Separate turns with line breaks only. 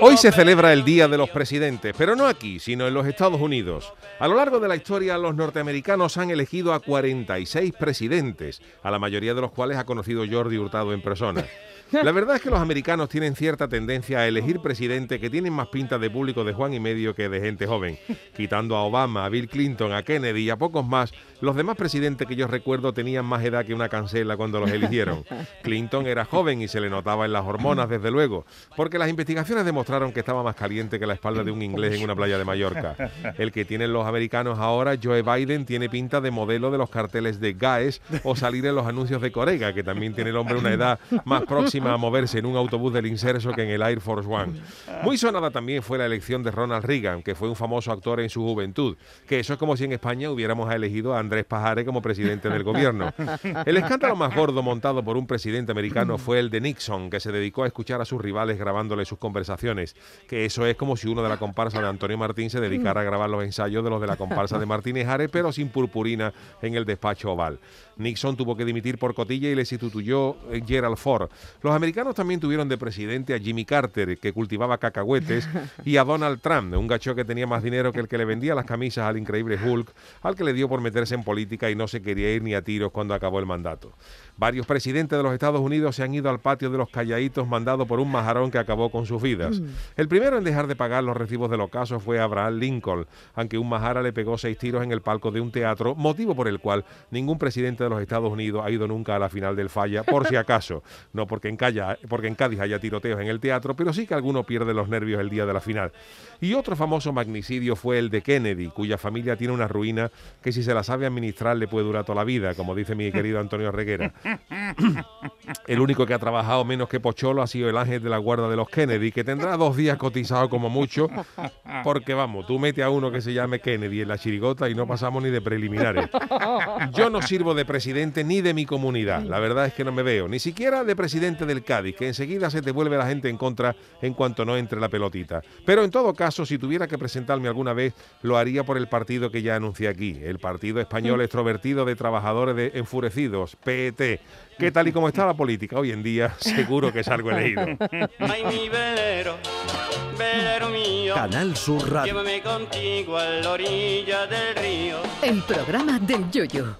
Hoy se celebra el Día de los Presidentes, pero no aquí, sino en los Estados Unidos. A lo largo de la historia, los norteamericanos han elegido a 46 presidentes, a la mayoría de los cuales ha conocido Jordi Hurtado en persona. La verdad es que los americanos tienen cierta tendencia a elegir presidentes que tienen más pinta de público de Juan y medio que de gente joven. Quitando a Obama, a Bill Clinton, a Kennedy y a pocos más, los demás presidentes que yo recuerdo tenían más edad que una cancela cuando los eligieron. Clinton era joven y se le notaba en las hormonas, desde luego, porque las investigaciones demostraron que estaba más caliente que la espalda de un inglés en una playa de Mallorca. El que tienen los americanos ahora, Joe Biden, tiene pinta de modelo de los carteles de Gaes o salir en los anuncios de Corega, que también tiene el hombre una edad más próxima a moverse en un autobús del inserso que en el Air Force One. Muy sonada también fue la elección de Ronald Reagan, que fue un famoso actor en su juventud, que eso es como si en España hubiéramos elegido a Andrés Pajare como presidente del gobierno. El escándalo más gordo montado por un presidente americano fue el de Nixon, que se dedicó a escuchar a sus rivales grabándole sus conversaciones, que eso es como si uno de la comparsa de Antonio Martín se dedicara a grabar los ensayos de los de la comparsa de Martínez Jare, pero sin purpurina en el despacho oval. Nixon tuvo que dimitir por cotilla y le sustituyó eh, Gerald Ford. Los americanos también tuvieron de presidente a Jimmy Carter, que cultivaba cacahuetes, y a Donald Trump, un gacho que tenía más dinero que el que le vendía las camisas al increíble Hulk, al que le dio por meterse en política y no se quería ir ni a tiros cuando acabó el mandato. Varios presidentes de los Estados Unidos se han ido al patio de los calladitos mandado por un majarón que acabó con sus vidas. El primero en dejar de pagar los recibos del ocaso fue Abraham Lincoln, aunque un majara le pegó seis tiros en el palco de un teatro, motivo por el cual ningún presidente de los Estados Unidos ha ido nunca a la final del falla, por si acaso. No porque en, porque en Cádiz haya tiroteos en el teatro, pero sí que alguno pierde los nervios el día de la final. Y otro famoso magnicidio fue el de Kennedy, cuya familia tiene una ruina que si se la sabe administrar le puede durar toda la vida, como dice mi querido Antonio Reguera. El único que ha trabajado menos que Pocholo ha sido el ángel de la guarda de los Kennedy, que tendrá dos días cotizado como mucho, porque vamos, tú mete a uno que se llame Kennedy en la chirigota y no pasamos ni de preliminares. Yo no sirvo de presidente ni de mi comunidad, la verdad es que no me veo, ni siquiera de presidente del Cádiz, que enseguida se te vuelve la gente en contra en cuanto no entre la pelotita. Pero en todo caso, si tuviera que presentarme alguna vez, lo haría por el partido que ya anuncié aquí, el Partido Español Extrovertido de Trabajadores de Enfurecidos, PET que tal y como está la política hoy en día, seguro que es algo elegido.
Ay, mi velero, velero mío.
Canal Sur Radio.
Llévame contigo a la orilla del río.
El programa del Yoyo.